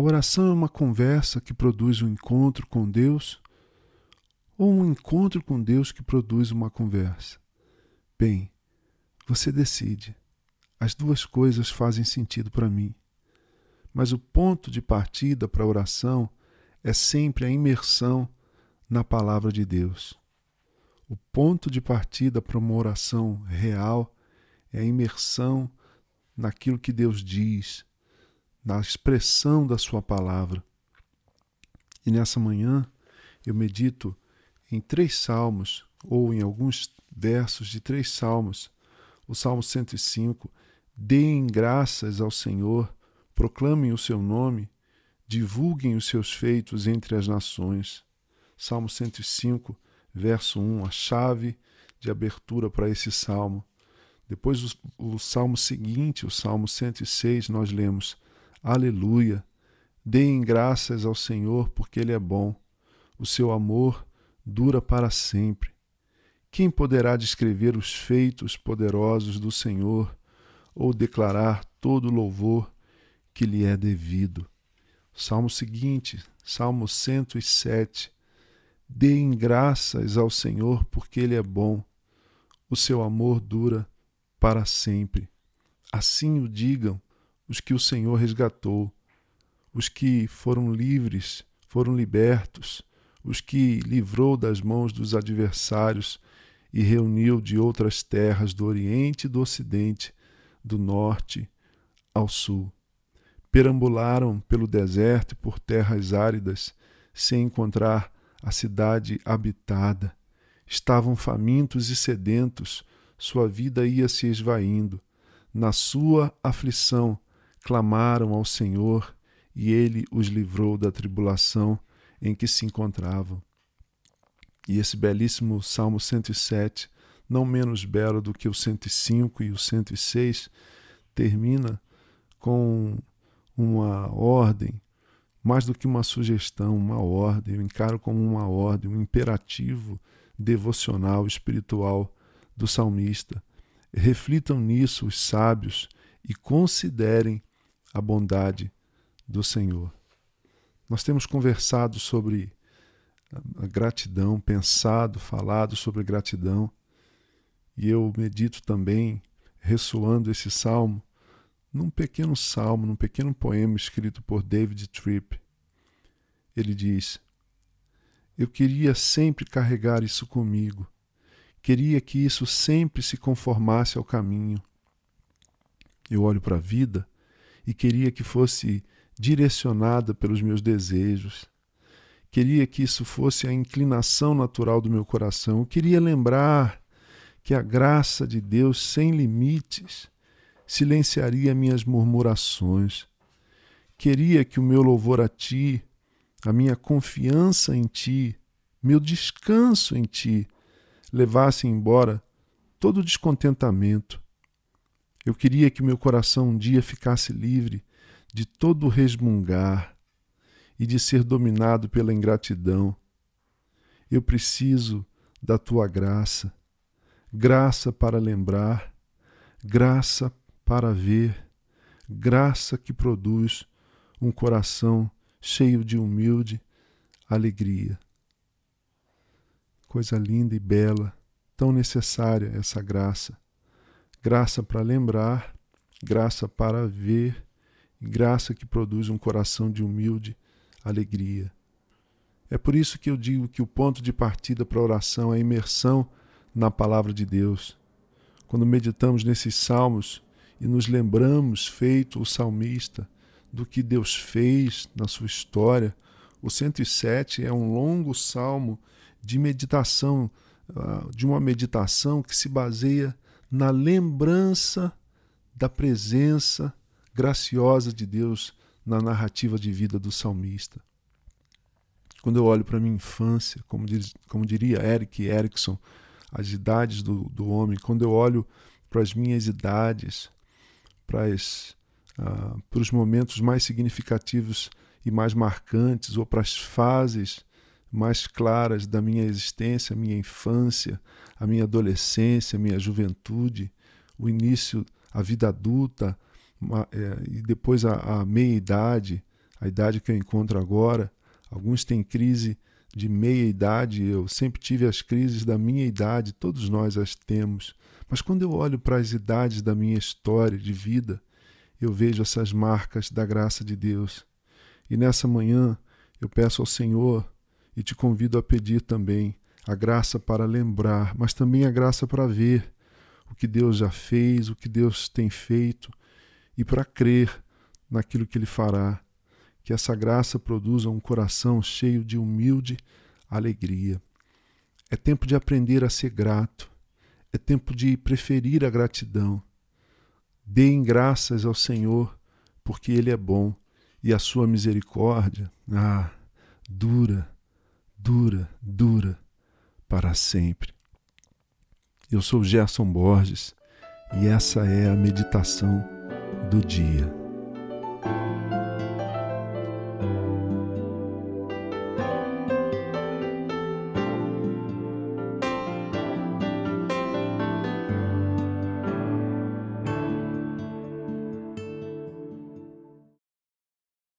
A oração é uma conversa que produz um encontro com Deus ou um encontro com Deus que produz uma conversa? Bem, você decide. As duas coisas fazem sentido para mim. Mas o ponto de partida para a oração é sempre a imersão na palavra de Deus. O ponto de partida para uma oração real é a imersão naquilo que Deus diz, na expressão da Sua palavra. E nessa manhã eu medito em três salmos, ou em alguns versos de três salmos. O Salmo 105: Deem graças ao Senhor, proclamem o seu nome, divulguem os seus feitos entre as nações. Salmo 105, verso 1, a chave de abertura para esse salmo. Depois, o, o salmo seguinte, o salmo 106, nós lemos: Aleluia! Deem graças ao Senhor, porque Ele é bom. O seu amor dura para sempre. Quem poderá descrever os feitos poderosos do Senhor ou declarar todo o louvor que lhe é devido? Salmo seguinte, Salmo 107. Deem graças ao Senhor, porque Ele é bom. O seu amor dura para sempre. Assim o digam os que o Senhor resgatou, os que foram livres, foram libertos, os que livrou das mãos dos adversários e reuniu de outras terras do Oriente e do Ocidente, do Norte ao Sul. Perambularam pelo deserto e por terras áridas, sem encontrar a cidade habitada. Estavam famintos e sedentos, sua vida ia se esvaindo. Na sua aflição, clamaram ao Senhor, e ele os livrou da tribulação em que se encontravam. E esse belíssimo Salmo 107, não menos belo do que o 105 e o 106, termina com uma ordem mais do que uma sugestão, uma ordem, eu encaro como uma ordem, um imperativo devocional, espiritual do salmista. Reflitam nisso os sábios e considerem a bondade do Senhor. Nós temos conversado sobre a gratidão, pensado, falado sobre gratidão, e eu medito também, ressoando esse salmo, num pequeno salmo, num pequeno poema escrito por David Tripp. Ele diz: Eu queria sempre carregar isso comigo. Queria que isso sempre se conformasse ao caminho. Eu olho para a vida e queria que fosse direcionada pelos meus desejos. Queria que isso fosse a inclinação natural do meu coração. Eu queria lembrar que a graça de Deus sem limites silenciaria minhas murmurações. Queria que o meu louvor a Ti, a minha confiança em Ti, meu descanso em Ti, levasse embora todo o descontentamento. Eu queria que meu coração um dia ficasse livre de todo resmungar e de ser dominado pela ingratidão. Eu preciso da tua graça, graça para lembrar, graça para ver, graça que produz um coração cheio de humilde alegria. Coisa linda e bela, tão necessária essa graça. Graça para lembrar, graça para ver, graça que produz um coração de humilde alegria. É por isso que eu digo que o ponto de partida para a oração é a imersão na palavra de Deus. Quando meditamos nesses salmos, e nos lembramos, feito o salmista, do que Deus fez na sua história. O 107 é um longo salmo de meditação, ah, de uma meditação que se baseia na lembrança da presença graciosa de Deus na narrativa de vida do salmista. Quando eu olho para a minha infância, como, diz, como diria Eric Erickson, as idades do, do homem, quando eu olho para as minhas idades, para, as, uh, para os momentos mais significativos e mais marcantes, ou para as fases mais claras da minha existência, minha infância, a minha adolescência, minha juventude, o início, a vida adulta uma, é, e depois a, a meia-idade, a idade que eu encontro agora. Alguns têm crise de meia idade, eu sempre tive as crises da minha idade, todos nós as temos. Mas quando eu olho para as idades da minha história de vida, eu vejo essas marcas da graça de Deus. E nessa manhã eu peço ao Senhor e te convido a pedir também a graça para lembrar, mas também a graça para ver o que Deus já fez, o que Deus tem feito e para crer naquilo que Ele fará. Que essa graça produza um coração cheio de humilde alegria. É tempo de aprender a ser grato, é tempo de preferir a gratidão. Deem graças ao Senhor, porque Ele é bom e a sua misericórdia, ah, dura, dura, dura para sempre. Eu sou Gerson Borges e essa é a meditação do dia.